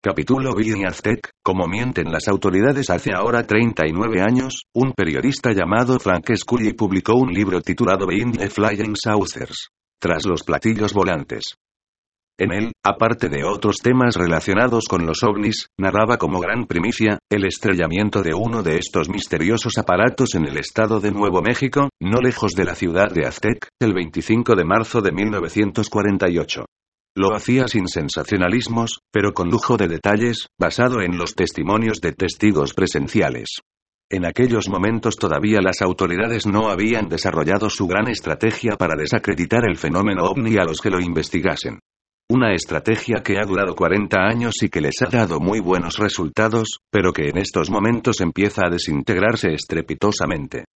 Capítulo Billy Aztec, como mienten las autoridades hace ahora 39 años, un periodista llamado Frank Scully publicó un libro titulado Behind the Flying Saucers. Tras los platillos volantes. En él, aparte de otros temas relacionados con los ovnis, narraba como gran primicia, el estrellamiento de uno de estos misteriosos aparatos en el estado de Nuevo México, no lejos de la ciudad de Aztec, el 25 de marzo de 1948. Lo hacía sin sensacionalismos, pero con lujo de detalles, basado en los testimonios de testigos presenciales. En aquellos momentos todavía las autoridades no habían desarrollado su gran estrategia para desacreditar el fenómeno ovni a los que lo investigasen. Una estrategia que ha durado 40 años y que les ha dado muy buenos resultados, pero que en estos momentos empieza a desintegrarse estrepitosamente.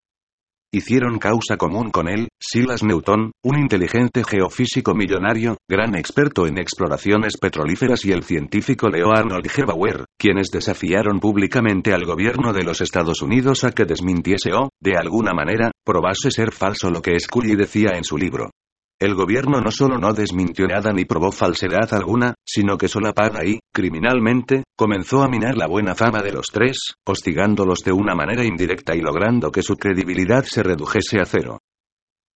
Hicieron causa común con él, Silas Newton, un inteligente geofísico millonario, gran experto en exploraciones petrolíferas y el científico Leo Arnold G. Bauer, quienes desafiaron públicamente al gobierno de los Estados Unidos a que desmintiese o, de alguna manera, probase ser falso lo que Scully decía en su libro. El gobierno no solo no desmintió nada ni probó falsedad alguna, sino que solapada y, criminalmente, comenzó a minar la buena fama de los tres, hostigándolos de una manera indirecta y logrando que su credibilidad se redujese a cero.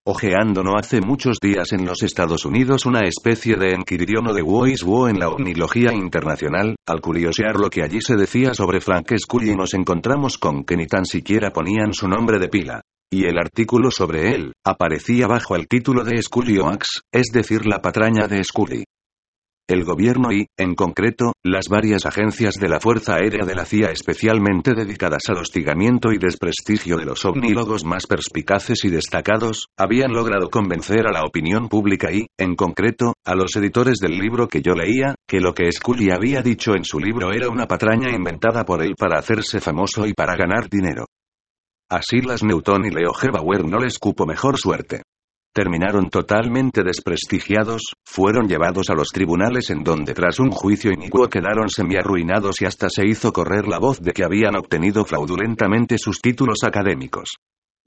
Ojeando no hace muchos días en los Estados Unidos una especie de enquiridión de Wo is Wo en la omnilogía internacional, al curiosear lo que allí se decía sobre Frank Scully nos encontramos con que ni tan siquiera ponían su nombre de pila. Y el artículo sobre él, aparecía bajo el título de Scully Oax, es decir la patraña de Scully. El gobierno y, en concreto, las varias agencias de la Fuerza Aérea de la CIA especialmente dedicadas al hostigamiento y desprestigio de los ovnílogos más perspicaces y destacados, habían logrado convencer a la opinión pública y, en concreto, a los editores del libro que yo leía, que lo que Scully había dicho en su libro era una patraña inventada por él para hacerse famoso y para ganar dinero. Así las Newton y Leo G. Bauer no les cupo mejor suerte. Terminaron totalmente desprestigiados, fueron llevados a los tribunales en donde tras un juicio inicuo quedaron semiarruinados y hasta se hizo correr la voz de que habían obtenido fraudulentamente sus títulos académicos.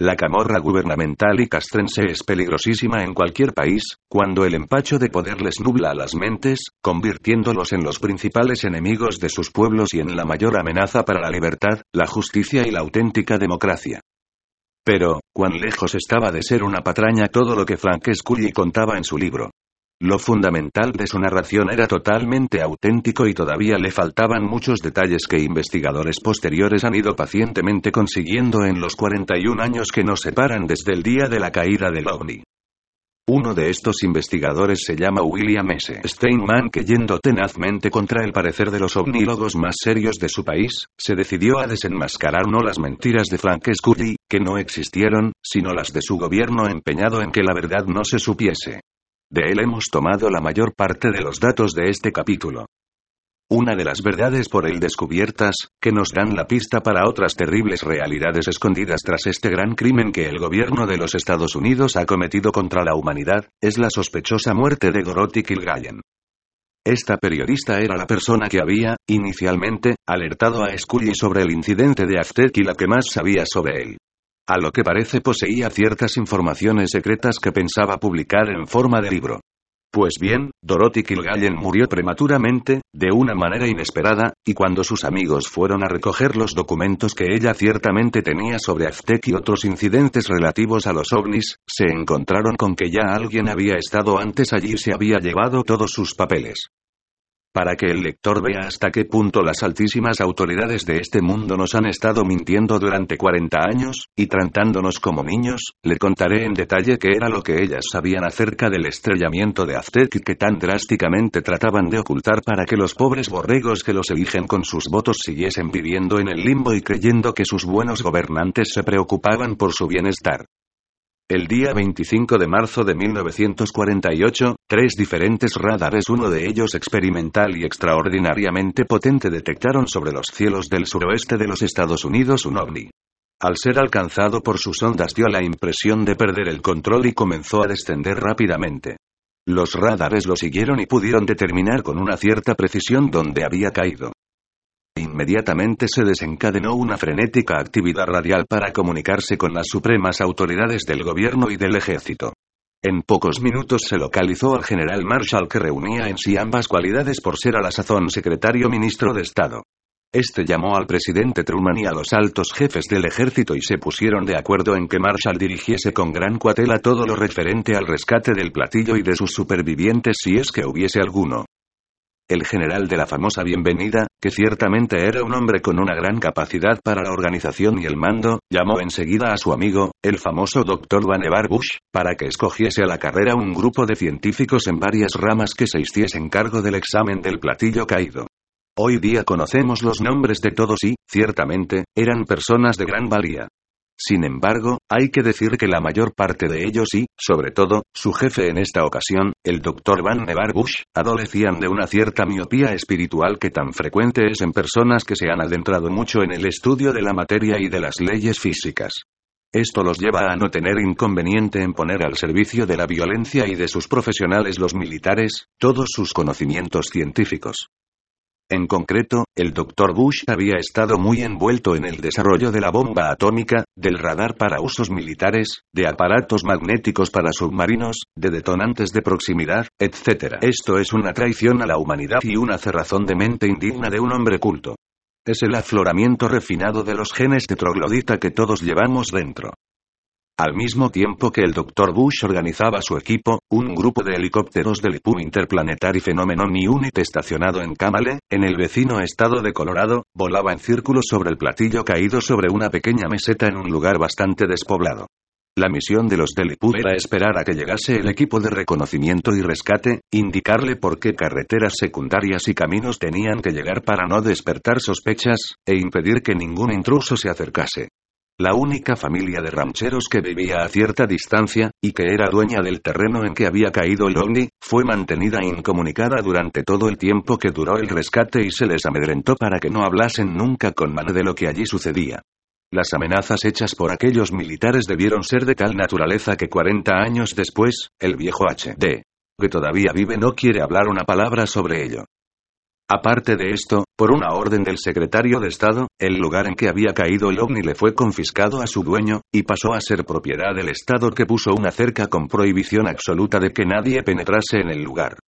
La camorra gubernamental y castrense es peligrosísima en cualquier país, cuando el empacho de poder les nubla las mentes, convirtiéndolos en los principales enemigos de sus pueblos y en la mayor amenaza para la libertad, la justicia y la auténtica democracia. Pero, cuán lejos estaba de ser una patraña todo lo que Frank Scully contaba en su libro. Lo fundamental de su narración era totalmente auténtico y todavía le faltaban muchos detalles que investigadores posteriores han ido pacientemente consiguiendo en los 41 años que nos separan desde el día de la caída del ovni. Uno de estos investigadores se llama William S. Steinman que yendo tenazmente contra el parecer de los ovnílogos más serios de su país, se decidió a desenmascarar no las mentiras de Frank Scully, que no existieron, sino las de su gobierno empeñado en que la verdad no se supiese. De él hemos tomado la mayor parte de los datos de este capítulo. Una de las verdades por él descubiertas, que nos dan la pista para otras terribles realidades escondidas tras este gran crimen que el gobierno de los Estados Unidos ha cometido contra la humanidad, es la sospechosa muerte de Dorothy Kilgallen. Esta periodista era la persona que había, inicialmente, alertado a Scully sobre el incidente de Aztec y la que más sabía sobre él. A lo que parece poseía ciertas informaciones secretas que pensaba publicar en forma de libro. Pues bien, Dorothy Kilgallen murió prematuramente, de una manera inesperada, y cuando sus amigos fueron a recoger los documentos que ella ciertamente tenía sobre Aztec y otros incidentes relativos a los ovnis, se encontraron con que ya alguien había estado antes allí y se había llevado todos sus papeles. Para que el lector vea hasta qué punto las altísimas autoridades de este mundo nos han estado mintiendo durante 40 años, y tratándonos como niños, le contaré en detalle qué era lo que ellas sabían acerca del estrellamiento de Aztec y que tan drásticamente trataban de ocultar para que los pobres borregos que los eligen con sus votos siguiesen viviendo en el limbo y creyendo que sus buenos gobernantes se preocupaban por su bienestar. El día 25 de marzo de 1948, tres diferentes radares, uno de ellos experimental y extraordinariamente potente, detectaron sobre los cielos del suroeste de los Estados Unidos un ovni. Al ser alcanzado por sus ondas dio la impresión de perder el control y comenzó a descender rápidamente. Los radares lo siguieron y pudieron determinar con una cierta precisión dónde había caído. Inmediatamente se desencadenó una frenética actividad radial para comunicarse con las supremas autoridades del gobierno y del ejército. En pocos minutos se localizó al general Marshall que reunía en sí ambas cualidades por ser a la sazón secretario ministro de Estado. Este llamó al presidente Truman y a los altos jefes del ejército y se pusieron de acuerdo en que Marshall dirigiese con gran cuatela todo lo referente al rescate del platillo y de sus supervivientes si es que hubiese alguno. El general de la famosa bienvenida, que ciertamente era un hombre con una gran capacidad para la organización y el mando, llamó enseguida a su amigo, el famoso Dr. Vannevar Bush, para que escogiese a la carrera un grupo de científicos en varias ramas que se hiciesen cargo del examen del platillo caído. Hoy día conocemos los nombres de todos y, ciertamente, eran personas de gran valía. Sin embargo, hay que decir que la mayor parte de ellos y, sobre todo, su jefe en esta ocasión, el Dr. Van Nevar Bush, adolecían de una cierta miopía espiritual que tan frecuente es en personas que se han adentrado mucho en el estudio de la materia y de las leyes físicas. Esto los lleva a no tener inconveniente en poner al servicio de la violencia y de sus profesionales los militares, todos sus conocimientos científicos. En concreto, el Dr. Bush había estado muy envuelto en el desarrollo de la bomba atómica, del radar para usos militares, de aparatos magnéticos para submarinos, de detonantes de proximidad, etc. Esto es una traición a la humanidad y una cerrazón de mente indigna de un hombre culto. Es el afloramiento refinado de los genes de troglodita que todos llevamos dentro. Al mismo tiempo que el Dr. Bush organizaba su equipo, un grupo de helicópteros del IPU Interplanetary Phenomenon Unit estacionado en Kamale, en el vecino estado de Colorado, volaba en círculos sobre el platillo caído sobre una pequeña meseta en un lugar bastante despoblado. La misión de los del IPU era esperar a que llegase el equipo de reconocimiento y rescate, indicarle por qué carreteras secundarias y caminos tenían que llegar para no despertar sospechas, e impedir que ningún intruso se acercase. La única familia de rancheros que vivía a cierta distancia, y que era dueña del terreno en que había caído el ovni, fue mantenida incomunicada durante todo el tiempo que duró el rescate y se les amedrentó para que no hablasen nunca con mano de lo que allí sucedía. Las amenazas hechas por aquellos militares debieron ser de tal naturaleza que 40 años después, el viejo H.D. que todavía vive no quiere hablar una palabra sobre ello. Aparte de esto, por una orden del secretario de Estado, el lugar en que había caído el ovni le fue confiscado a su dueño, y pasó a ser propiedad del Estado que puso una cerca con prohibición absoluta de que nadie penetrase en el lugar.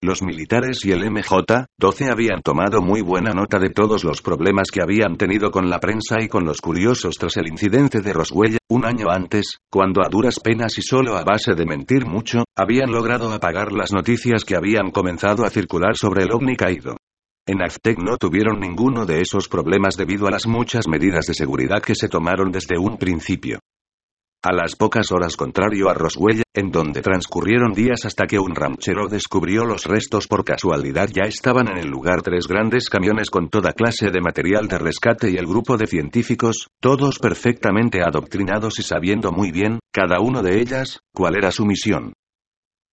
Los militares y el MJ-12 habían tomado muy buena nota de todos los problemas que habían tenido con la prensa y con los curiosos tras el incidente de Roswell, un año antes, cuando a duras penas y solo a base de mentir mucho, habían logrado apagar las noticias que habían comenzado a circular sobre el ovni caído. En Aztec no tuvieron ninguno de esos problemas debido a las muchas medidas de seguridad que se tomaron desde un principio. A las pocas horas contrario a Roswell, en donde transcurrieron días hasta que un ranchero descubrió los restos por casualidad ya estaban en el lugar tres grandes camiones con toda clase de material de rescate y el grupo de científicos, todos perfectamente adoctrinados y sabiendo muy bien, cada uno de ellas, cuál era su misión.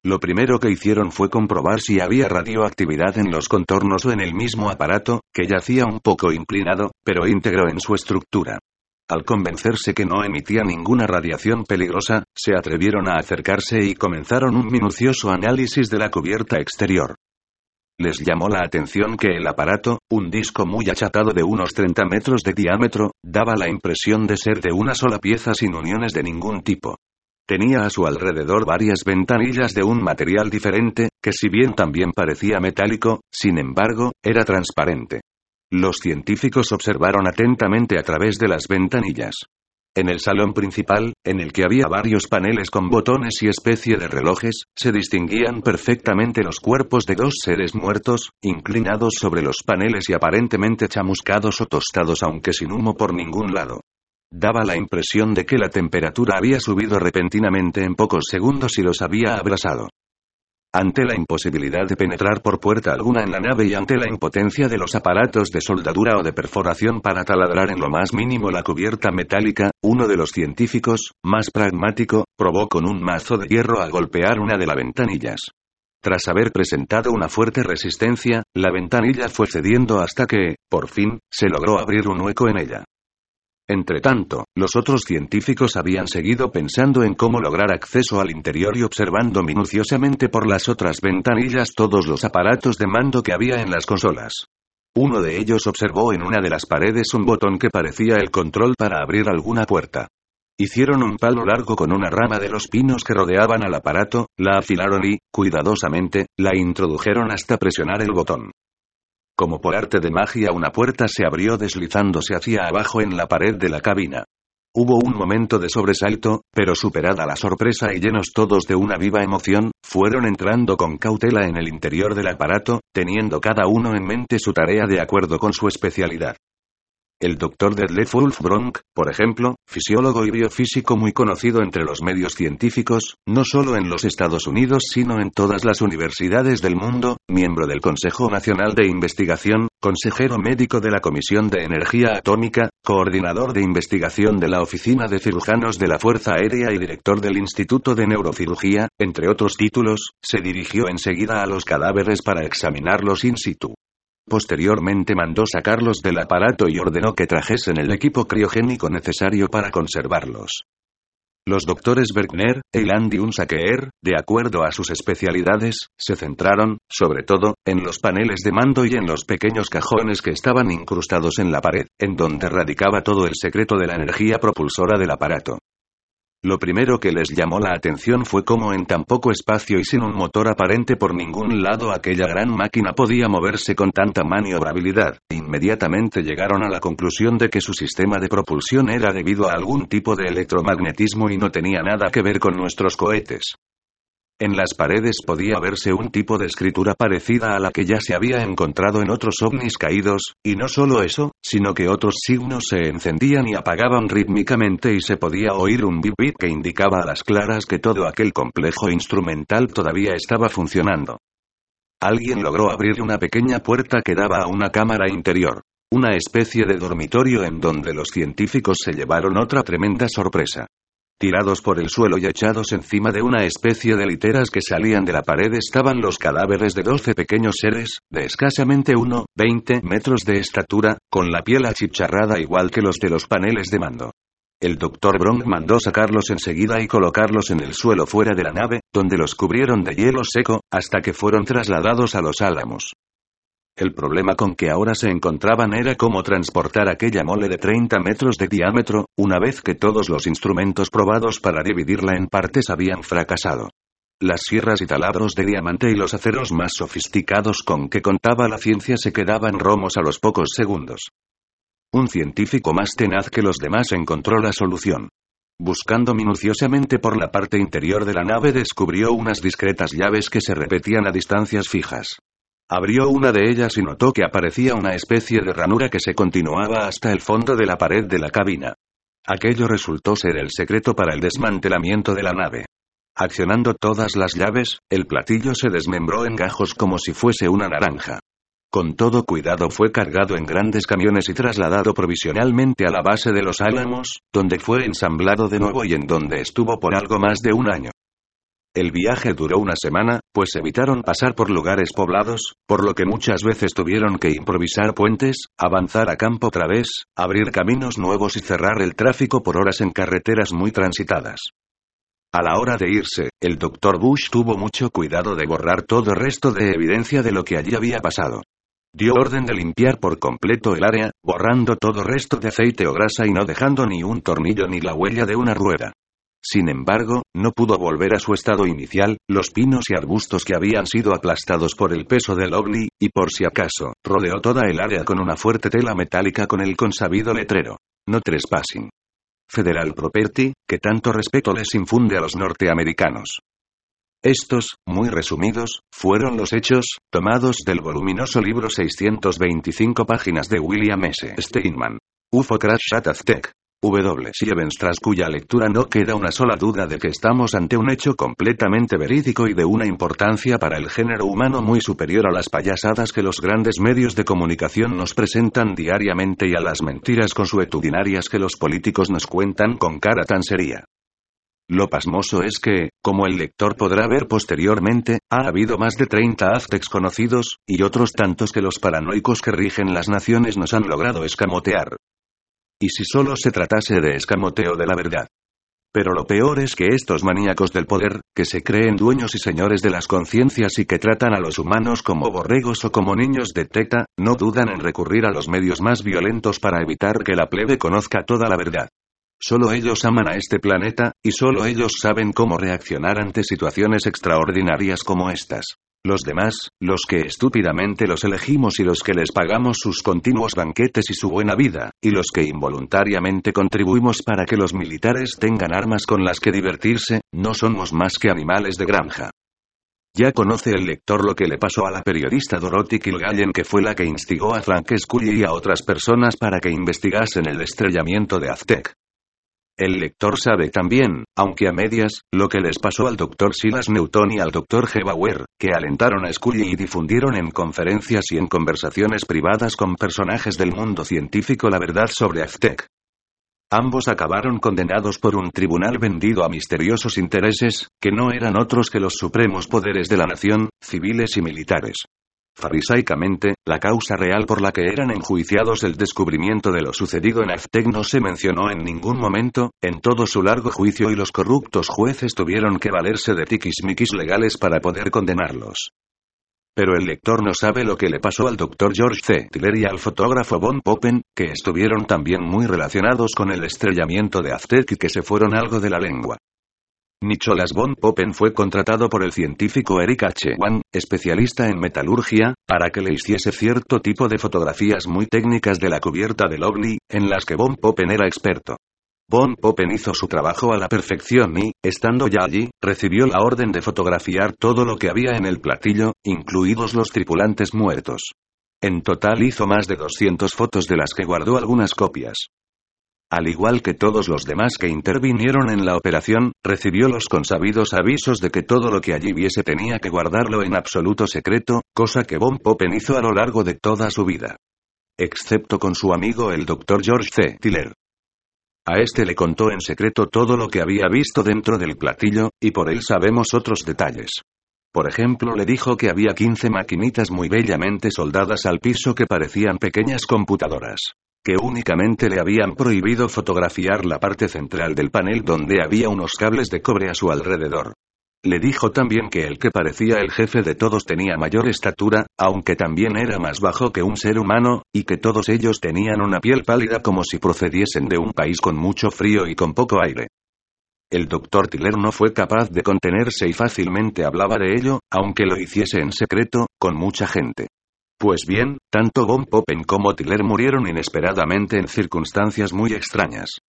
Lo primero que hicieron fue comprobar si había radioactividad en los contornos o en el mismo aparato, que yacía un poco inclinado, pero íntegro en su estructura. Al convencerse que no emitía ninguna radiación peligrosa, se atrevieron a acercarse y comenzaron un minucioso análisis de la cubierta exterior. Les llamó la atención que el aparato, un disco muy achatado de unos 30 metros de diámetro, daba la impresión de ser de una sola pieza sin uniones de ningún tipo. Tenía a su alrededor varias ventanillas de un material diferente, que si bien también parecía metálico, sin embargo, era transparente. Los científicos observaron atentamente a través de las ventanillas. En el salón principal, en el que había varios paneles con botones y especie de relojes, se distinguían perfectamente los cuerpos de dos seres muertos, inclinados sobre los paneles y aparentemente chamuscados o tostados aunque sin humo por ningún lado. Daba la impresión de que la temperatura había subido repentinamente en pocos segundos y los había abrasado. Ante la imposibilidad de penetrar por puerta alguna en la nave y ante la impotencia de los aparatos de soldadura o de perforación para taladrar en lo más mínimo la cubierta metálica, uno de los científicos, más pragmático, probó con un mazo de hierro a golpear una de las ventanillas. Tras haber presentado una fuerte resistencia, la ventanilla fue cediendo hasta que, por fin, se logró abrir un hueco en ella. Entretanto, los otros científicos habían seguido pensando en cómo lograr acceso al interior y observando minuciosamente por las otras ventanillas todos los aparatos de mando que había en las consolas. Uno de ellos observó en una de las paredes un botón que parecía el control para abrir alguna puerta. Hicieron un palo largo con una rama de los pinos que rodeaban al aparato, la afilaron y, cuidadosamente, la introdujeron hasta presionar el botón. Como por arte de magia una puerta se abrió deslizándose hacia abajo en la pared de la cabina. Hubo un momento de sobresalto, pero superada la sorpresa y llenos todos de una viva emoción, fueron entrando con cautela en el interior del aparato, teniendo cada uno en mente su tarea de acuerdo con su especialidad. El doctor Detlef Wolf Bronk, por ejemplo, fisiólogo y biofísico muy conocido entre los medios científicos, no solo en los Estados Unidos sino en todas las universidades del mundo, miembro del Consejo Nacional de Investigación, consejero médico de la Comisión de Energía Atómica, coordinador de investigación de la Oficina de Cirujanos de la Fuerza Aérea y director del Instituto de Neurocirugía, entre otros títulos, se dirigió enseguida a los cadáveres para examinarlos in situ. Posteriormente mandó sacarlos del aparato y ordenó que trajesen el equipo criogénico necesario para conservarlos. Los doctores Bergner, Eiland y Unsakeer, de acuerdo a sus especialidades, se centraron, sobre todo, en los paneles de mando y en los pequeños cajones que estaban incrustados en la pared, en donde radicaba todo el secreto de la energía propulsora del aparato. Lo primero que les llamó la atención fue cómo en tan poco espacio y sin un motor aparente por ningún lado aquella gran máquina podía moverse con tanta maniobrabilidad. Inmediatamente llegaron a la conclusión de que su sistema de propulsión era debido a algún tipo de electromagnetismo y no tenía nada que ver con nuestros cohetes. En las paredes podía verse un tipo de escritura parecida a la que ya se había encontrado en otros ovnis caídos, y no solo eso, sino que otros signos se encendían y apagaban rítmicamente y se podía oír un bip que indicaba a las claras que todo aquel complejo instrumental todavía estaba funcionando. Alguien logró abrir una pequeña puerta que daba a una cámara interior. Una especie de dormitorio en donde los científicos se llevaron otra tremenda sorpresa. Tirados por el suelo y echados encima de una especie de literas que salían de la pared estaban los cadáveres de doce pequeños seres, de escasamente 1, 20 metros de estatura, con la piel achicharrada igual que los de los paneles de mando. El doctor Bronk mandó sacarlos enseguida y colocarlos en el suelo fuera de la nave, donde los cubrieron de hielo seco, hasta que fueron trasladados a los álamos. El problema con que ahora se encontraban era cómo transportar aquella mole de 30 metros de diámetro, una vez que todos los instrumentos probados para dividirla en partes habían fracasado. Las sierras y taladros de diamante y los aceros más sofisticados con que contaba la ciencia se quedaban romos a los pocos segundos. Un científico más tenaz que los demás encontró la solución. Buscando minuciosamente por la parte interior de la nave descubrió unas discretas llaves que se repetían a distancias fijas. Abrió una de ellas y notó que aparecía una especie de ranura que se continuaba hasta el fondo de la pared de la cabina. Aquello resultó ser el secreto para el desmantelamiento de la nave. Accionando todas las llaves, el platillo se desmembró en gajos como si fuese una naranja. Con todo cuidado fue cargado en grandes camiones y trasladado provisionalmente a la base de los Álamos, donde fue ensamblado de nuevo y en donde estuvo por algo más de un año. El viaje duró una semana, pues evitaron pasar por lugares poblados, por lo que muchas veces tuvieron que improvisar puentes, avanzar a campo otra vez, abrir caminos nuevos y cerrar el tráfico por horas en carreteras muy transitadas. A la hora de irse, el doctor Bush tuvo mucho cuidado de borrar todo resto de evidencia de lo que allí había pasado. Dio orden de limpiar por completo el área, borrando todo resto de aceite o grasa y no dejando ni un tornillo ni la huella de una rueda. Sin embargo, no pudo volver a su estado inicial, los pinos y arbustos que habían sido aplastados por el peso del ovni, y por si acaso, rodeó toda el área con una fuerte tela metálica con el consabido letrero. No trespassing. Federal Property, que tanto respeto les infunde a los norteamericanos. Estos, muy resumidos, fueron los hechos, tomados del voluminoso libro 625 páginas de William S. Steinman. UFO Crash at Aztec. W. Sievens tras cuya lectura no queda una sola duda de que estamos ante un hecho completamente verídico y de una importancia para el género humano muy superior a las payasadas que los grandes medios de comunicación nos presentan diariamente y a las mentiras consuetudinarias que los políticos nos cuentan con cara tan seria. Lo pasmoso es que, como el lector podrá ver posteriormente, ha habido más de 30 aztecs conocidos, y otros tantos que los paranoicos que rigen las naciones nos han logrado escamotear. Y si solo se tratase de escamoteo de la verdad. Pero lo peor es que estos maníacos del poder, que se creen dueños y señores de las conciencias y que tratan a los humanos como borregos o como niños de teta, no dudan en recurrir a los medios más violentos para evitar que la plebe conozca toda la verdad. Solo ellos aman a este planeta, y solo ellos saben cómo reaccionar ante situaciones extraordinarias como estas. Los demás, los que estúpidamente los elegimos y los que les pagamos sus continuos banquetes y su buena vida, y los que involuntariamente contribuimos para que los militares tengan armas con las que divertirse, no somos más que animales de granja. Ya conoce el lector lo que le pasó a la periodista Dorothy Kilgallen que fue la que instigó a Frank Scully y a otras personas para que investigasen el estrellamiento de Aztec. El lector sabe también, aunque a medias, lo que les pasó al Dr. Silas Newton y al Dr. G. Bauer, que alentaron a Scully y difundieron en conferencias y en conversaciones privadas con personajes del mundo científico la verdad sobre Aztec. Ambos acabaron condenados por un tribunal vendido a misteriosos intereses, que no eran otros que los supremos poderes de la nación, civiles y militares. Farisaicamente, la causa real por la que eran enjuiciados el descubrimiento de lo sucedido en Aztec no se mencionó en ningún momento, en todo su largo juicio y los corruptos jueces tuvieron que valerse de tiquismiquis legales para poder condenarlos. Pero el lector no sabe lo que le pasó al doctor George C. Tiller y al fotógrafo Von Poppen, que estuvieron también muy relacionados con el estrellamiento de Aztec y que se fueron algo de la lengua. Nicholas von Poppen fue contratado por el científico Eric H. Wan, especialista en metalurgia, para que le hiciese cierto tipo de fotografías muy técnicas de la cubierta del ovni, en las que von Poppen era experto. Von Poppen hizo su trabajo a la perfección y, estando ya allí, recibió la orden de fotografiar todo lo que había en el platillo, incluidos los tripulantes muertos. En total hizo más de 200 fotos de las que guardó algunas copias. Al igual que todos los demás que intervinieron en la operación, recibió los consabidos avisos de que todo lo que allí viese tenía que guardarlo en absoluto secreto, cosa que Von Poppen hizo a lo largo de toda su vida. Excepto con su amigo el Dr. George C. Tiller. A este le contó en secreto todo lo que había visto dentro del platillo, y por él sabemos otros detalles. Por ejemplo, le dijo que había 15 maquinitas muy bellamente soldadas al piso que parecían pequeñas computadoras que únicamente le habían prohibido fotografiar la parte central del panel donde había unos cables de cobre a su alrededor. Le dijo también que el que parecía el jefe de todos tenía mayor estatura, aunque también era más bajo que un ser humano, y que todos ellos tenían una piel pálida como si procediesen de un país con mucho frío y con poco aire. El doctor Tiller no fue capaz de contenerse y fácilmente hablaba de ello, aunque lo hiciese en secreto, con mucha gente. Pues bien, tanto Von Poppen como Tiller murieron inesperadamente en circunstancias muy extrañas.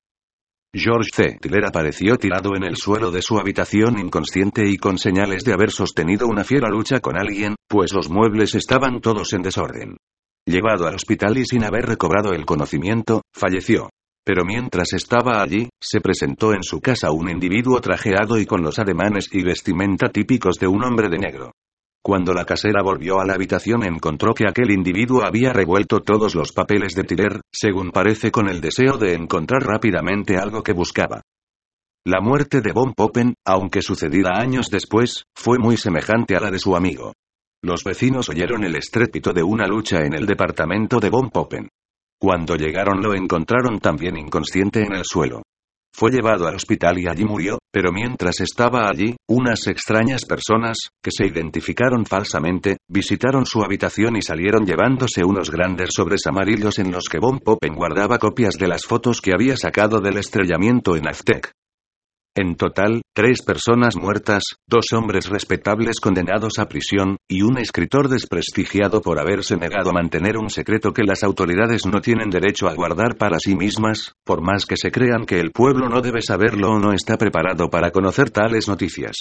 George C. Tiller apareció tirado en el suelo de su habitación inconsciente y con señales de haber sostenido una fiera lucha con alguien, pues los muebles estaban todos en desorden. Llevado al hospital y sin haber recobrado el conocimiento, falleció. Pero mientras estaba allí, se presentó en su casa un individuo trajeado y con los ademanes y vestimenta típicos de un hombre de negro. Cuando la casera volvió a la habitación encontró que aquel individuo había revuelto todos los papeles de Tiller, según parece con el deseo de encontrar rápidamente algo que buscaba. La muerte de Von Poppen, aunque sucedida años después, fue muy semejante a la de su amigo. Los vecinos oyeron el estrépito de una lucha en el departamento de Von Poppen. Cuando llegaron lo encontraron también inconsciente en el suelo. Fue llevado al hospital y allí murió, pero mientras estaba allí, unas extrañas personas, que se identificaron falsamente, visitaron su habitación y salieron llevándose unos grandes sobres amarillos en los que Von Poppen guardaba copias de las fotos que había sacado del estrellamiento en Aztec. En total, tres personas muertas, dos hombres respetables condenados a prisión, y un escritor desprestigiado por haberse negado a mantener un secreto que las autoridades no tienen derecho a guardar para sí mismas, por más que se crean que el pueblo no debe saberlo o no está preparado para conocer tales noticias.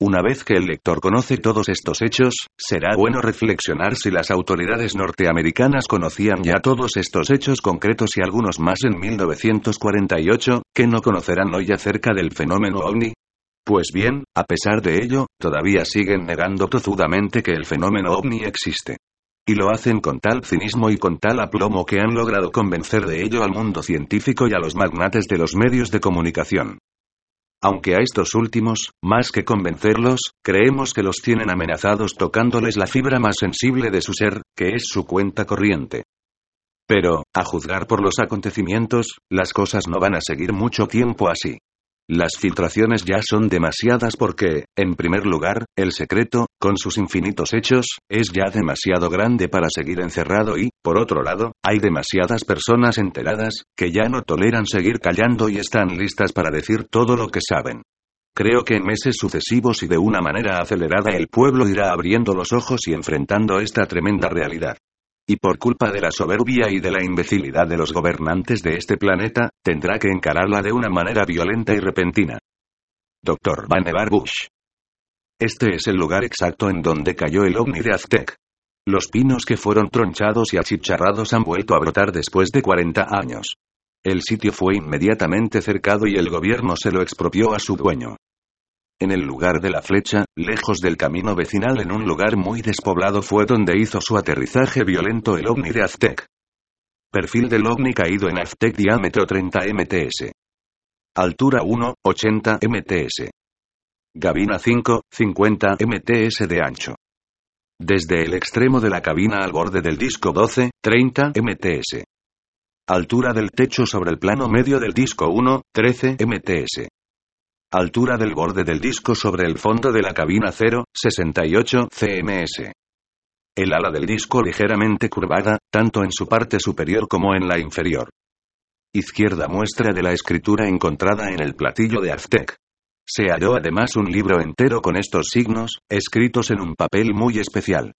Una vez que el lector conoce todos estos hechos, será bueno reflexionar si las autoridades norteamericanas conocían ya todos estos hechos concretos y algunos más en 1948, que no conocerán hoy acerca del fenómeno ovni. Pues bien, a pesar de ello, todavía siguen negando tozudamente que el fenómeno ovni existe. Y lo hacen con tal cinismo y con tal aplomo que han logrado convencer de ello al mundo científico y a los magnates de los medios de comunicación. Aunque a estos últimos, más que convencerlos, creemos que los tienen amenazados tocándoles la fibra más sensible de su ser, que es su cuenta corriente. Pero, a juzgar por los acontecimientos, las cosas no van a seguir mucho tiempo así. Las filtraciones ya son demasiadas porque, en primer lugar, el secreto, con sus infinitos hechos, es ya demasiado grande para seguir encerrado y, por otro lado, hay demasiadas personas enteradas, que ya no toleran seguir callando y están listas para decir todo lo que saben. Creo que en meses sucesivos y de una manera acelerada el pueblo irá abriendo los ojos y enfrentando esta tremenda realidad. Y por culpa de la soberbia y de la imbecilidad de los gobernantes de este planeta, tendrá que encararla de una manera violenta y repentina. Dr. Vannevar Bush. Este es el lugar exacto en donde cayó el ovni de Aztec. Los pinos que fueron tronchados y achicharrados han vuelto a brotar después de 40 años. El sitio fue inmediatamente cercado y el gobierno se lo expropió a su dueño. En el lugar de la flecha, lejos del camino vecinal en un lugar muy despoblado fue donde hizo su aterrizaje violento el ovni de Aztec. Perfil del ovni caído en Aztec diámetro 30 MTS. Altura 1, 80 MTS. Gabina 5, 50 MTS de ancho. Desde el extremo de la cabina al borde del disco 12, 30 MTS. Altura del techo sobre el plano medio del disco 1, 13 MTS. Altura del borde del disco sobre el fondo de la cabina 0, 68 cms. El ala del disco ligeramente curvada, tanto en su parte superior como en la inferior. Izquierda muestra de la escritura encontrada en el platillo de Aztec. Se halló además un libro entero con estos signos, escritos en un papel muy especial.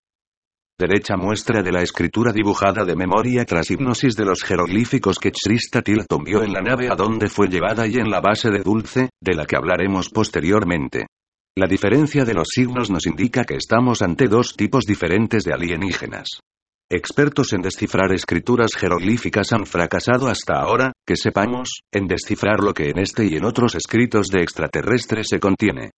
Derecha muestra de la escritura dibujada de memoria tras hipnosis de los jeroglíficos que Christa Tilton vio en la nave a donde fue llevada y en la base de Dulce, de la que hablaremos posteriormente. La diferencia de los signos nos indica que estamos ante dos tipos diferentes de alienígenas. Expertos en descifrar escrituras jeroglíficas han fracasado hasta ahora, que sepamos, en descifrar lo que en este y en otros escritos de extraterrestres se contiene.